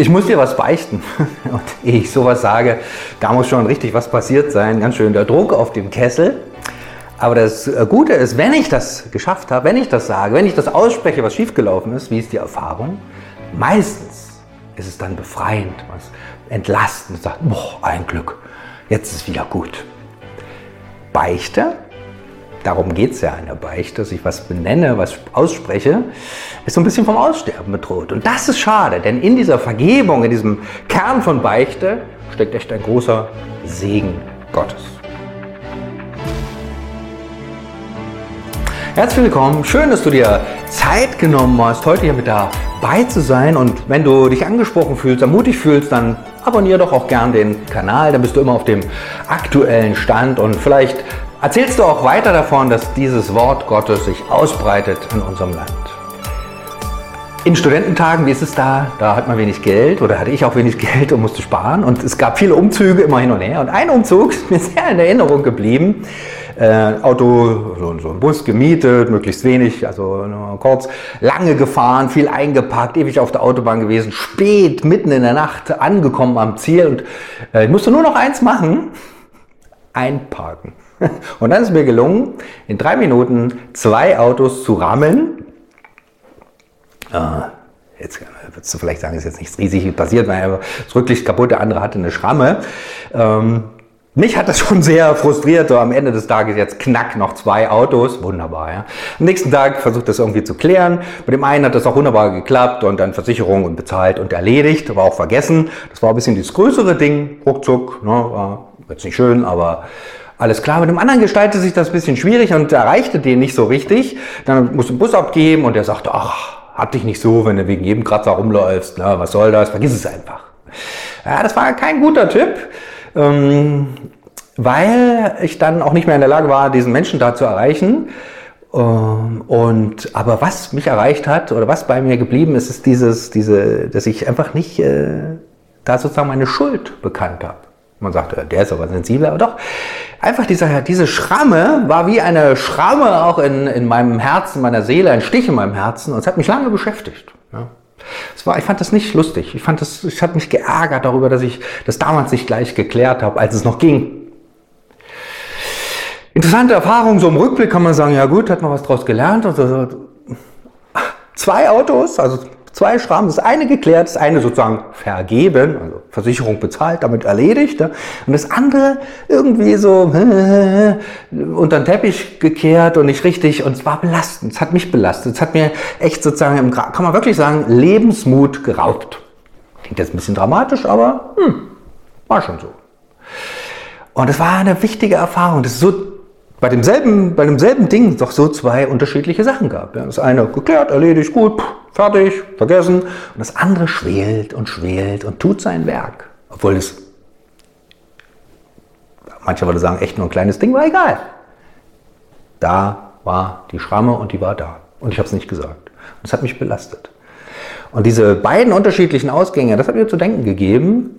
Ich muss dir was beichten. Und ehe ich sowas sage, da muss schon richtig was passiert sein. Ganz schön der Druck auf dem Kessel. Aber das äh, Gute ist, wenn ich das geschafft habe, wenn ich das sage, wenn ich das ausspreche, was schiefgelaufen ist, wie ist die Erfahrung? Meistens ist es dann befreiend, was entlastend, sagt, boah, ein Glück, jetzt ist wieder gut. Beichte darum geht es ja in der Beichte, dass ich was benenne, was ausspreche, ist so ein bisschen vom Aussterben bedroht. Und das ist schade, denn in dieser Vergebung, in diesem Kern von Beichte, steckt echt ein großer Segen Gottes. Herzlich willkommen, schön, dass du dir Zeit genommen hast, heute hier mit dabei zu sein. Und wenn du dich angesprochen fühlst, ermutigt fühlst, dann abonniere doch auch gern den Kanal, dann bist du immer auf dem aktuellen Stand und vielleicht erzählst du auch weiter davon, dass dieses Wort Gottes sich ausbreitet in unserem Land. In Studententagen, wie ist es da? Da hat man wenig Geld oder hatte ich auch wenig Geld und musste sparen. Und es gab viele Umzüge immer hin und her. Und ein Umzug ist mir sehr in Erinnerung geblieben. Äh, Auto, so, so ein Bus gemietet, möglichst wenig, also nur kurz, lange gefahren, viel eingepackt, ewig auf der Autobahn gewesen, spät, mitten in der Nacht angekommen am Ziel und äh, ich musste nur noch eins machen, einparken. Und dann ist mir gelungen, in drei Minuten zwei Autos zu rammeln. Ah, jetzt würdest du vielleicht sagen, ist jetzt nichts riesig passiert, weil das Rücklicht kaputt, der andere hatte eine Schramme. Ähm, mich hat das schon sehr frustriert, so am Ende des Tages jetzt knack noch zwei Autos, wunderbar. Ja. Am nächsten Tag versucht das irgendwie zu klären. Bei dem einen hat das auch wunderbar geklappt und dann Versicherung und bezahlt und erledigt, aber auch vergessen. Das war ein bisschen das größere Ding, ruckzuck, ne, war jetzt nicht schön, aber alles klar. Mit dem anderen gestaltete sich das ein bisschen schwierig und erreichte den nicht so richtig. Dann musste den Bus abgeben und er sagte, ach, hab dich nicht so, wenn du wegen jedem Kratzer rumläufst. Na, was soll das? Vergiss es einfach. Ja, das war kein guter Tipp, ähm, weil ich dann auch nicht mehr in der Lage war, diesen Menschen da zu erreichen. Ähm, und aber was mich erreicht hat oder was bei mir geblieben ist, ist dieses, diese, dass ich einfach nicht äh, da sozusagen meine Schuld bekannt habe. Man sagt, der ist aber sensibel, aber doch. Einfach dieser, diese Schramme war wie eine Schramme auch in, in meinem Herzen, meiner Seele, ein Stich in meinem Herzen und es hat mich lange beschäftigt. Ja. Es war, ich fand das nicht lustig. Ich fand das, ich hat mich geärgert darüber, dass ich das damals nicht gleich geklärt habe, als es noch ging. Interessante Erfahrung, so im Rückblick kann man sagen, ja gut, hat man was draus gelernt. Zwei Autos, also Zwei Schrammen, das eine geklärt, das eine sozusagen vergeben, also Versicherung bezahlt, damit erledigt. Und das andere irgendwie so unter den Teppich gekehrt und nicht richtig. Und es war belastend, es hat mich belastet. Es hat mir echt sozusagen, kann man wirklich sagen, Lebensmut geraubt. Klingt jetzt ein bisschen dramatisch, aber hm, war schon so. Und es war eine wichtige Erfahrung. Das ist so bei demselben, bei demselben Ding doch so zwei unterschiedliche Sachen gab. Das eine geklärt, erledigt, gut, fertig, vergessen. Und das andere schwelt und schwelt und tut sein Werk. Obwohl es, mancher würde sagen, echt nur ein kleines Ding, war egal. Da war die Schramme und die war da. Und ich habe es nicht gesagt. Und es hat mich belastet. Und diese beiden unterschiedlichen Ausgänge, das hat mir zu denken gegeben.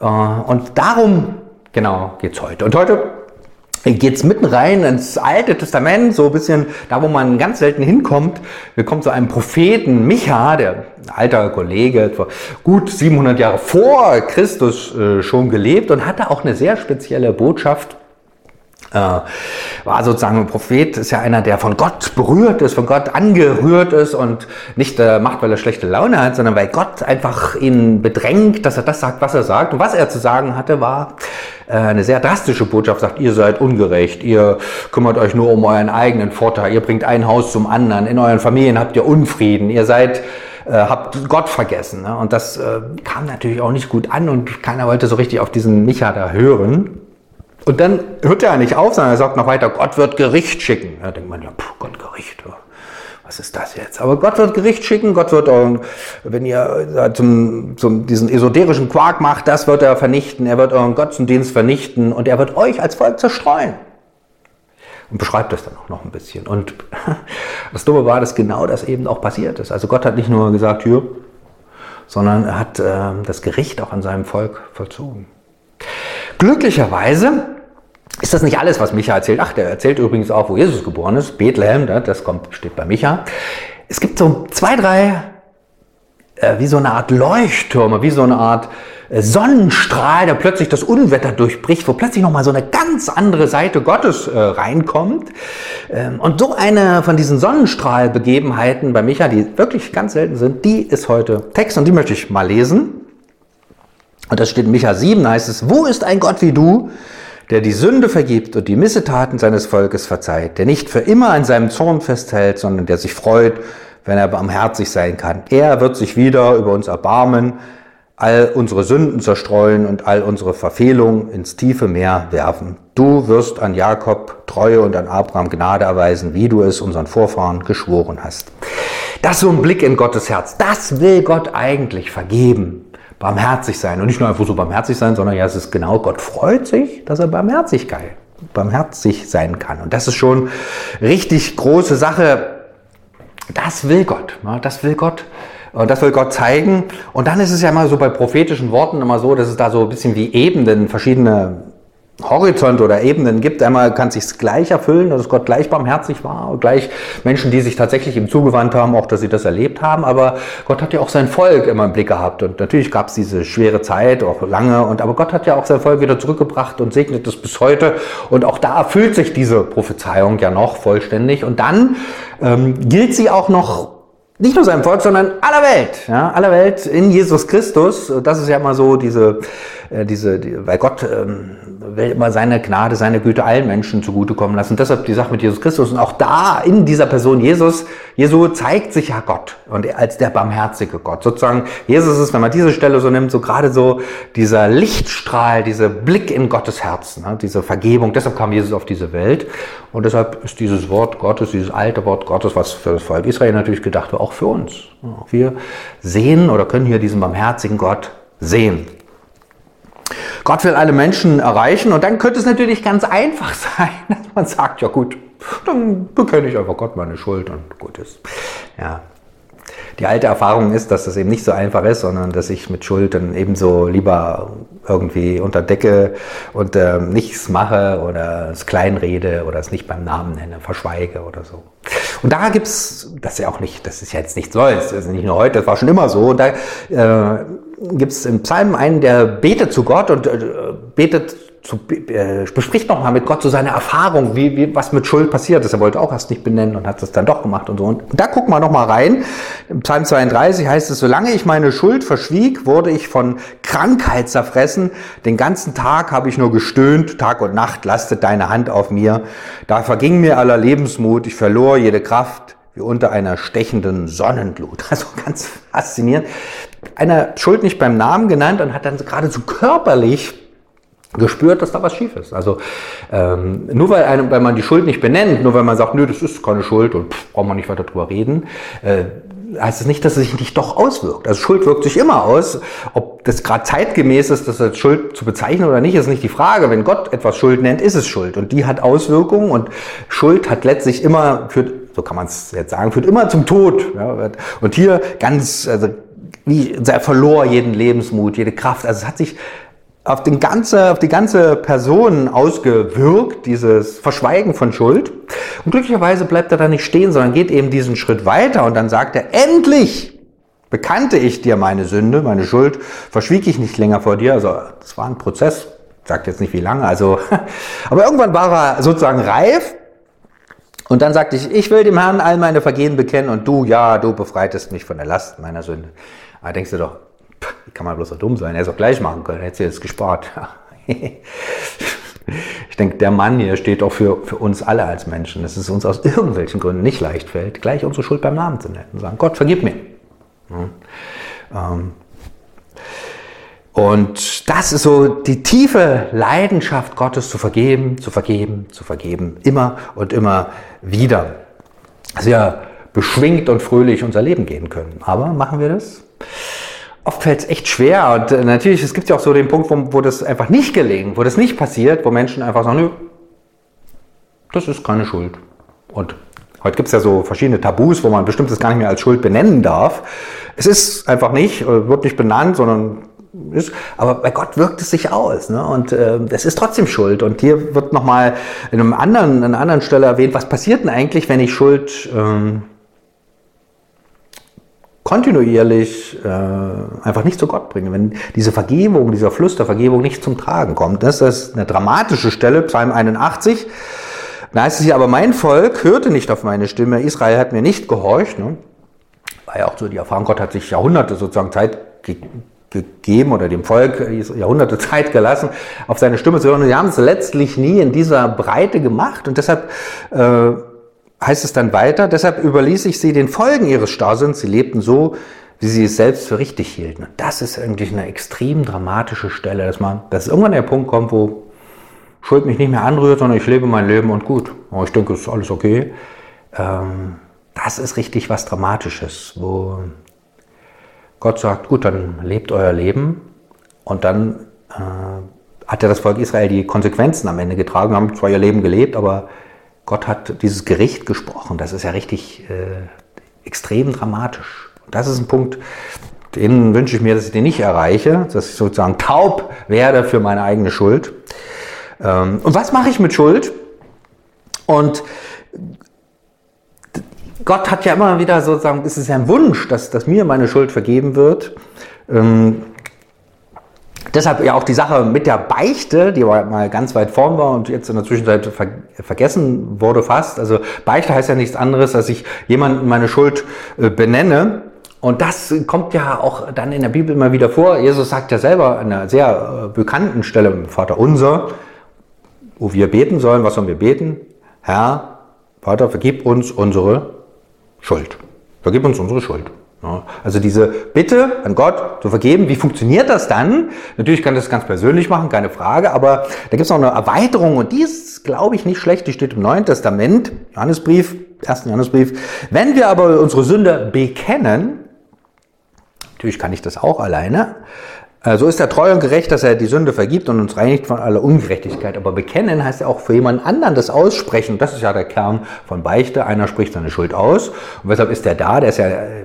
Äh, und darum, genau, geht es heute. Und heute geht's mitten rein ins Alte Testament, so ein bisschen da, wo man ganz selten hinkommt. Wir kommen zu einem Propheten, Micha, der alter Kollege, vor gut 700 Jahre vor Christus äh, schon gelebt und hatte auch eine sehr spezielle Botschaft war sozusagen ein Prophet, ist ja einer, der von Gott berührt ist, von Gott angerührt ist und nicht äh, macht, weil er schlechte Laune hat, sondern weil Gott einfach ihn bedrängt, dass er das sagt, was er sagt. Und was er zu sagen hatte, war äh, eine sehr drastische Botschaft, sagt, ihr seid ungerecht, ihr kümmert euch nur um euren eigenen Vorteil, ihr bringt ein Haus zum anderen, in euren Familien habt ihr Unfrieden, ihr seid äh, habt Gott vergessen. Ne? Und das äh, kam natürlich auch nicht gut an und keiner wollte so richtig auf diesen Micha da hören. Und dann hört er nicht auf, sondern er sagt noch weiter, Gott wird Gericht schicken. Da denkt man ja, puh, Gott Gericht, was ist das jetzt? Aber Gott wird Gericht schicken, Gott wird, wenn ihr zum, zum, diesen esoterischen Quark macht, das wird er vernichten, er wird euren Götzendienst vernichten und er wird euch als Volk zerstreuen. Und beschreibt das dann auch noch ein bisschen. Und das Dumme war, dass genau das eben auch passiert ist. Also Gott hat nicht nur gesagt, hier, sondern er hat äh, das Gericht auch an seinem Volk vollzogen. Glücklicherweise ist das nicht alles, was Micha erzählt. Ach, der erzählt übrigens auch, wo Jesus geboren ist. Bethlehem, das kommt, steht bei Micha. Es gibt so zwei, drei äh, wie so eine Art Leuchttürme, wie so eine Art äh, Sonnenstrahl, der plötzlich das Unwetter durchbricht, wo plötzlich nochmal so eine ganz andere Seite Gottes äh, reinkommt. Ähm, und so eine von diesen Sonnenstrahlbegebenheiten bei Micha, die wirklich ganz selten sind, die ist heute Text und die möchte ich mal lesen. Und das steht in Micha 7, heißt es, wo ist ein Gott wie du, der die Sünde vergibt und die Missetaten seines Volkes verzeiht, der nicht für immer an seinem Zorn festhält, sondern der sich freut, wenn er barmherzig sein kann. Er wird sich wieder über uns erbarmen, all unsere Sünden zerstreuen und all unsere Verfehlungen ins tiefe Meer werfen. Du wirst an Jakob Treue und an Abraham Gnade erweisen, wie du es unseren Vorfahren geschworen hast. Das ist so ein Blick in Gottes Herz. Das will Gott eigentlich vergeben barmherzig sein. Und nicht nur einfach so barmherzig sein, sondern ja, es ist genau, Gott freut sich, dass er Barmherzigkeit, barmherzig sein kann. Und das ist schon richtig große Sache. Das will Gott. Das will Gott. Und das will Gott zeigen. Und dann ist es ja immer so bei prophetischen Worten immer so, dass es da so ein bisschen wie Ebenen, verschiedene Horizont oder Ebenen gibt. Einmal kann sich gleich erfüllen, dass Gott gleich barmherzig war, gleich Menschen, die sich tatsächlich ihm zugewandt haben, auch dass sie das erlebt haben. Aber Gott hat ja auch sein Volk immer im Blick gehabt. Und natürlich gab es diese schwere Zeit, auch lange. Und aber Gott hat ja auch sein Volk wieder zurückgebracht und segnet es bis heute. Und auch da erfüllt sich diese Prophezeiung ja noch vollständig. Und dann ähm, gilt sie auch noch nicht nur seinem Volk, sondern aller Welt, ja, aller Welt in Jesus Christus. Das ist ja immer so diese, äh, diese, die, weil Gott ähm, will immer seine Gnade, seine Güte allen Menschen zugutekommen lassen. deshalb die Sache mit Jesus Christus. Und auch da in dieser Person Jesus, Jesu zeigt sich ja Gott und er als der barmherzige Gott. Sozusagen, Jesus ist, wenn man diese Stelle so nimmt, so gerade so dieser Lichtstrahl, dieser Blick in Gottes Herz, ne, diese Vergebung. Deshalb kam Jesus auf diese Welt. Und deshalb ist dieses Wort Gottes, dieses alte Wort Gottes, was für das Volk Israel natürlich gedacht war, auch für uns. Wir sehen oder können hier diesen barmherzigen Gott sehen. Gott will alle Menschen erreichen und dann könnte es natürlich ganz einfach sein, dass man sagt, ja gut, dann bekenne ich einfach Gott meine Schuld und gut ist. Ja. Die alte Erfahrung ist, dass das eben nicht so einfach ist, sondern dass ich mit Schuld dann ebenso lieber irgendwie unterdecke und äh, nichts mache oder es kleinrede oder es nicht beim Namen nenne, verschweige oder so. Und da gibt's, das ist ja auch nicht, das ist ja jetzt nichts Neues, das ist nicht nur heute, das war schon immer so. Und da äh, gibt es im Psalm einen, der betet zu Gott und äh, betet zu, äh, bespricht nochmal mit Gott so seine Erfahrung, wie, wie, was mit Schuld passiert ist. Er wollte auch erst nicht benennen und hat es dann doch gemacht und so. Und da gucken wir nochmal rein. Im Psalm 32 heißt es, solange ich meine Schuld verschwieg, wurde ich von Krankheit zerfressen. Den ganzen Tag habe ich nur gestöhnt, Tag und Nacht lastet deine Hand auf mir. Da verging mir aller Lebensmut, ich verlor jede Kraft wie unter einer stechenden Sonnenglut. Also ganz faszinierend. Einer Schuld nicht beim Namen genannt und hat dann geradezu körperlich gespürt, dass da was schief ist. Also ähm, nur weil, einem, weil man die Schuld nicht benennt, nur weil man sagt, nö, das ist keine Schuld und pff, braucht man nicht weiter drüber reden, äh, heißt es nicht, dass es sich nicht doch auswirkt. Also Schuld wirkt sich immer aus. Ob das gerade zeitgemäß ist, das als Schuld zu bezeichnen oder nicht, ist nicht die Frage. Wenn Gott etwas Schuld nennt, ist es Schuld. Und die hat Auswirkungen und Schuld hat letztlich immer, führt, so kann man es jetzt sagen, führt immer zum Tod. Ja, und hier ganz, also wie, er verlor jeden Lebensmut, jede Kraft. Also es hat sich auf, den ganze, auf die ganze Person ausgewirkt, dieses Verschweigen von Schuld. Und glücklicherweise bleibt er da nicht stehen, sondern geht eben diesen Schritt weiter und dann sagt er, endlich bekannte ich dir meine Sünde, meine Schuld, verschwieg ich nicht länger vor dir. Also es war ein Prozess, sagt jetzt nicht wie lange, also, aber irgendwann war er sozusagen reif und dann sagte ich, ich will dem Herrn all meine Vergehen bekennen und du, ja, du befreitest mich von der Last meiner Sünde. Da denkst du doch, wie kann man bloß so dumm sein? Er es auch gleich machen können, hätte sie jetzt gespart. ich denke, der Mann hier steht auch für, für uns alle als Menschen, dass es uns aus irgendwelchen Gründen nicht leicht fällt, gleich unsere Schuld beim Namen zu nennen und sagen, Gott, vergib mir. Ähm, und das ist so die tiefe Leidenschaft Gottes zu vergeben, zu vergeben, zu vergeben, immer und immer wieder. Sehr beschwingt und fröhlich unser Leben gehen können. Aber machen wir das? oft fällt es echt schwer. Und äh, natürlich, es gibt ja auch so den Punkt, wo, wo das einfach nicht gelingt, wo das nicht passiert, wo Menschen einfach sagen, nö, das ist keine Schuld. Und heute gibt es ja so verschiedene Tabus, wo man bestimmtes gar nicht mehr als Schuld benennen darf. Es ist einfach nicht, äh, wird nicht benannt, sondern ist, aber bei Gott wirkt es sich aus. Ne? Und äh, es ist trotzdem Schuld. Und hier wird nochmal in einem anderen, an einer anderen Stelle erwähnt, was passiert denn eigentlich, wenn ich Schuld ähm, kontinuierlich äh, einfach nicht zu Gott bringen, wenn diese Vergebung, dieser Fluss der Vergebung nicht zum Tragen kommt. Das ist eine dramatische Stelle, Psalm 81. Da heißt es hier, aber mein Volk hörte nicht auf meine Stimme, Israel hat mir nicht gehorcht. Ne? War ja auch so die Erfahrung, Gott hat sich Jahrhunderte sozusagen Zeit gegeben oder dem Volk Jahrhunderte Zeit gelassen, auf seine Stimme zu hören. Und sie haben es letztlich nie in dieser Breite gemacht und deshalb äh, heißt es dann weiter, deshalb überließ ich sie den Folgen ihres Starrsinns. Sie lebten so, wie sie es selbst für richtig hielten. Und das ist eigentlich eine extrem dramatische Stelle, dass man, dass irgendwann der Punkt kommt, wo Schuld mich nicht mehr anrührt, sondern ich lebe mein Leben und gut. Oh, ich denke, es ist alles okay. Ähm, das ist richtig was Dramatisches, wo Gott sagt, gut, dann lebt euer Leben und dann äh, hat ja das Volk Israel die Konsequenzen am Ende getragen, haben zwar ihr Leben gelebt, aber Gott hat dieses Gericht gesprochen. Das ist ja richtig äh, extrem dramatisch. Das ist ein Punkt, den wünsche ich mir, dass ich den nicht erreiche, dass ich sozusagen taub werde für meine eigene Schuld. Ähm, und was mache ich mit Schuld? Und Gott hat ja immer wieder sozusagen, es ist ein Wunsch, dass, dass mir meine Schuld vergeben wird. Ähm, Deshalb ja auch die Sache mit der Beichte, die mal ganz weit vorn war und jetzt in der Zwischenzeit ver vergessen wurde fast. Also Beichte heißt ja nichts anderes, dass ich jemanden meine Schuld äh, benenne. Und das kommt ja auch dann in der Bibel immer wieder vor. Jesus sagt ja selber an einer sehr äh, bekannten Stelle im Vater Unser, wo wir beten sollen. Was sollen wir beten? Herr, Vater, vergib uns unsere Schuld. Vergib uns unsere Schuld. Also diese Bitte an Gott zu vergeben, wie funktioniert das dann? Natürlich kann das ganz persönlich machen, keine Frage, aber da gibt es noch eine Erweiterung und die ist, glaube ich, nicht schlecht. Die steht im Neuen Testament, Johannesbrief, ersten Johannesbrief. Wenn wir aber unsere Sünde bekennen, natürlich kann ich das auch alleine, so ist er treu und gerecht, dass er die Sünde vergibt und uns reinigt von aller Ungerechtigkeit. Aber bekennen heißt ja auch für jemand anderen das aussprechen. Das ist ja der Kern von Beichte. Einer spricht seine Schuld aus. Und weshalb ist der da? Der ist ja äh,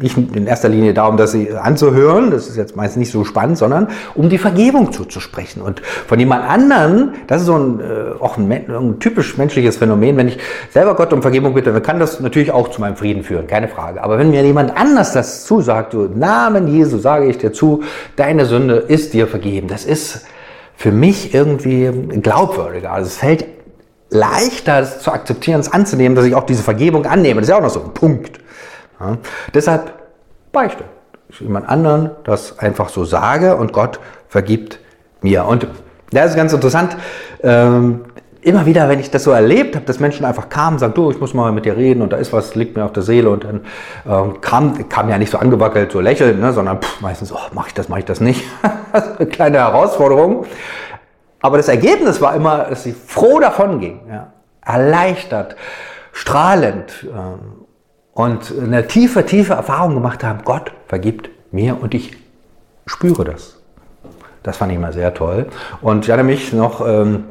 nicht in erster Linie darum, das anzuhören, das ist jetzt meist nicht so spannend, sondern um die Vergebung zuzusprechen. Und von jemand anderen, das ist so ein, äh, auch ein, ein, typisch menschliches Phänomen, wenn ich selber Gott um Vergebung bitte, dann kann das natürlich auch zu meinem Frieden führen, keine Frage. Aber wenn mir jemand anders das zusagt, so Namen Jesu sage ich dir zu, deine Sünde ist dir vergeben, das ist für mich irgendwie glaubwürdiger. Also es fällt leichter es zu akzeptieren, es anzunehmen, dass ich auch diese Vergebung annehme. Das ist ja auch noch so ein Punkt. Ja? Deshalb beichte. Ich jemand anderen das einfach so sage und Gott vergibt mir. Und das ist ganz interessant. Ähm, immer wieder, wenn ich das so erlebt habe, dass Menschen einfach kamen sagen, du, ich muss mal mit dir reden und da ist was, liegt mir auf der Seele und dann ähm, kam, kam ja nicht so angewackelt, so lächeln, ne, sondern pff, meistens, oh, mache ich das, mache ich das nicht. eine kleine Herausforderung. Aber das Ergebnis war immer, dass sie froh davon ging, ja, erleichtert, strahlend. Ähm, und eine tiefe, tiefe Erfahrung gemacht haben, Gott vergibt mir und ich spüre das. Das fand ich mal sehr toll. Und ich hatte mich noch ähm,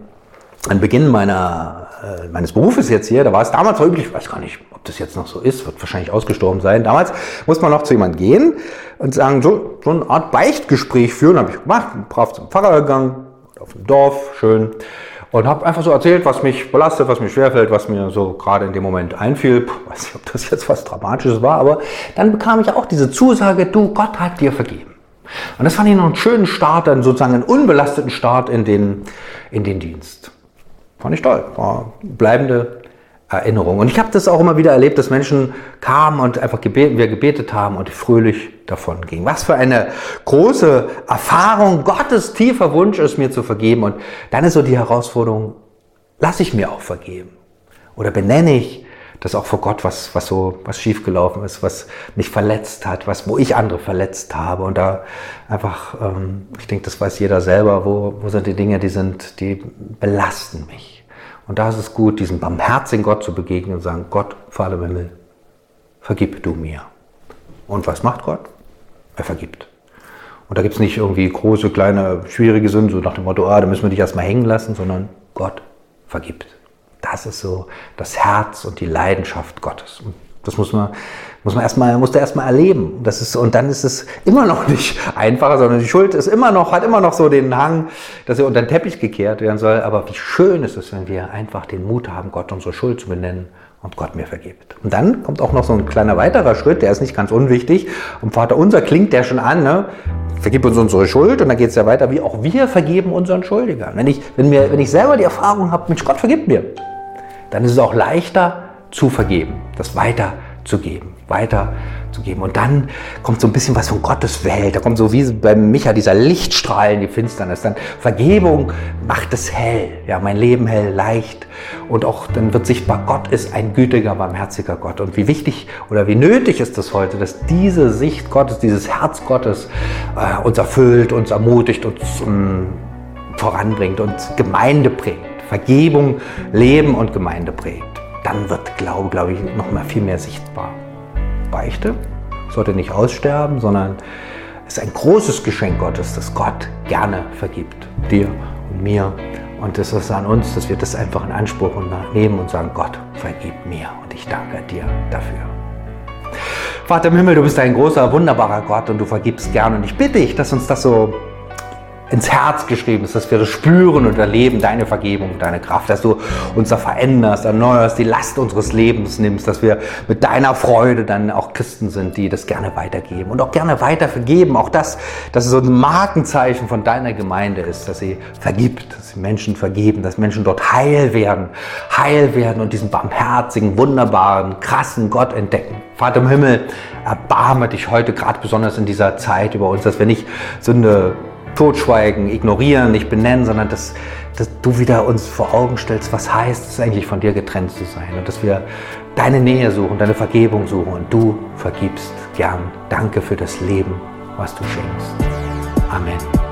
an Beginn meiner, äh, meines Berufes jetzt hier, da war es damals so üblich, ich weiß gar nicht, ob das jetzt noch so ist, wird wahrscheinlich ausgestorben sein. Damals muss man noch zu jemandem gehen und sagen, so, so eine Art Beichtgespräch führen, habe ich gemacht, brav zum Pfarrer gegangen, auf dem Dorf, schön und habe einfach so erzählt, was mich belastet, was mir schwerfällt, was mir so gerade in dem Moment einfiel. Puh, weiß nicht, ob das jetzt was Dramatisches war, aber dann bekam ich auch diese Zusage, du, Gott hat dir vergeben. Und das fand ich noch einen schönen Start, dann sozusagen einen unbelasteten Start in den, in den Dienst. Fand ich toll. War bleibende Erinnerung. Und ich habe das auch immer wieder erlebt, dass Menschen kamen und einfach gebeten, wir gebetet haben und fröhlich davon gingen. Was für eine große Erfahrung, Gottes tiefer Wunsch ist, mir zu vergeben. Und dann ist so die Herausforderung, lasse ich mir auch vergeben? Oder benenne ich das auch vor Gott, was, was so, was schiefgelaufen ist, was mich verletzt hat, was, wo ich andere verletzt habe. Und da einfach, ähm, ich denke, das weiß jeder selber, wo, wo sind die Dinge, die sind, die belasten mich. Und da ist es gut, diesem barmherzigen Gott zu begegnen und sagen, Gott, Vater im Himmel, vergib du mir. Und was macht Gott? Er vergibt. Und da gibt es nicht irgendwie große, kleine, schwierige Sünden, so nach dem Motto, ah, da müssen wir dich erstmal hängen lassen, sondern Gott vergibt. Das ist so das Herz und die Leidenschaft Gottes. Und das muss man, muss man erstmal, muss erstmal erleben. Das ist, und dann ist es immer noch nicht einfacher, sondern die Schuld ist immer noch, hat immer noch so den Hang, dass er unter den Teppich gekehrt werden soll. Aber wie schön ist es, wenn wir einfach den Mut haben, Gott unsere Schuld zu benennen und Gott mir vergibt. Und dann kommt auch noch so ein kleiner weiterer Schritt, der ist nicht ganz unwichtig. Und Vater unser klingt der schon an, ne? vergib uns unsere Schuld und dann geht es ja weiter, wie auch wir vergeben unseren Schuldigern. Wenn ich, wenn, mir, wenn ich selber die Erfahrung habe, Mensch, Gott vergibt mir, dann ist es auch leichter zu vergeben, das weiterzugeben, weiterzugeben. Und dann kommt so ein bisschen was von Gottes Welt. Da kommt so wie bei Micha dieser Lichtstrahl in die Finsternis. Dann Vergebung macht es hell, ja, mein Leben hell, leicht. Und auch dann wird sichtbar, Gott ist ein gütiger, barmherziger Gott. Und wie wichtig oder wie nötig ist es heute, dass diese Sicht Gottes, dieses Herz Gottes äh, uns erfüllt, uns ermutigt, uns um, voranbringt, uns Gemeinde prägt. Vergebung, Leben und Gemeinde prägt. Dann wird Glaube, glaube ich, noch mal viel mehr sichtbar. Beichte sollte nicht aussterben, sondern ist ein großes Geschenk Gottes, das Gott gerne vergibt. Dir und mir. Und es ist an uns, dass wir das einfach in Anspruch nehmen und sagen, Gott, vergib mir und ich danke dir dafür. Vater im Himmel, du bist ein großer, wunderbarer Gott und du vergibst gern. Und ich bitte dich, dass uns das so ins Herz geschrieben ist, dass wir das spüren und erleben, deine Vergebung, deine Kraft, dass du uns da veränderst, erneuerst, die Last unseres Lebens nimmst, dass wir mit deiner Freude dann auch Christen sind, die das gerne weitergeben und auch gerne weiter vergeben. Auch das, dass es so ein Markenzeichen von deiner Gemeinde ist, dass sie vergibt, dass sie Menschen vergeben, dass Menschen dort heil werden, heil werden und diesen barmherzigen, wunderbaren, krassen Gott entdecken. Vater im Himmel, erbarme dich heute gerade besonders in dieser Zeit über uns, dass wir nicht so eine totschweigen, ignorieren, nicht benennen, sondern dass, dass du wieder uns vor Augen stellst, was heißt es eigentlich von dir getrennt zu sein und dass wir deine Nähe suchen, deine Vergebung suchen und du vergibst gern. Danke für das Leben, was du schenkst. Amen.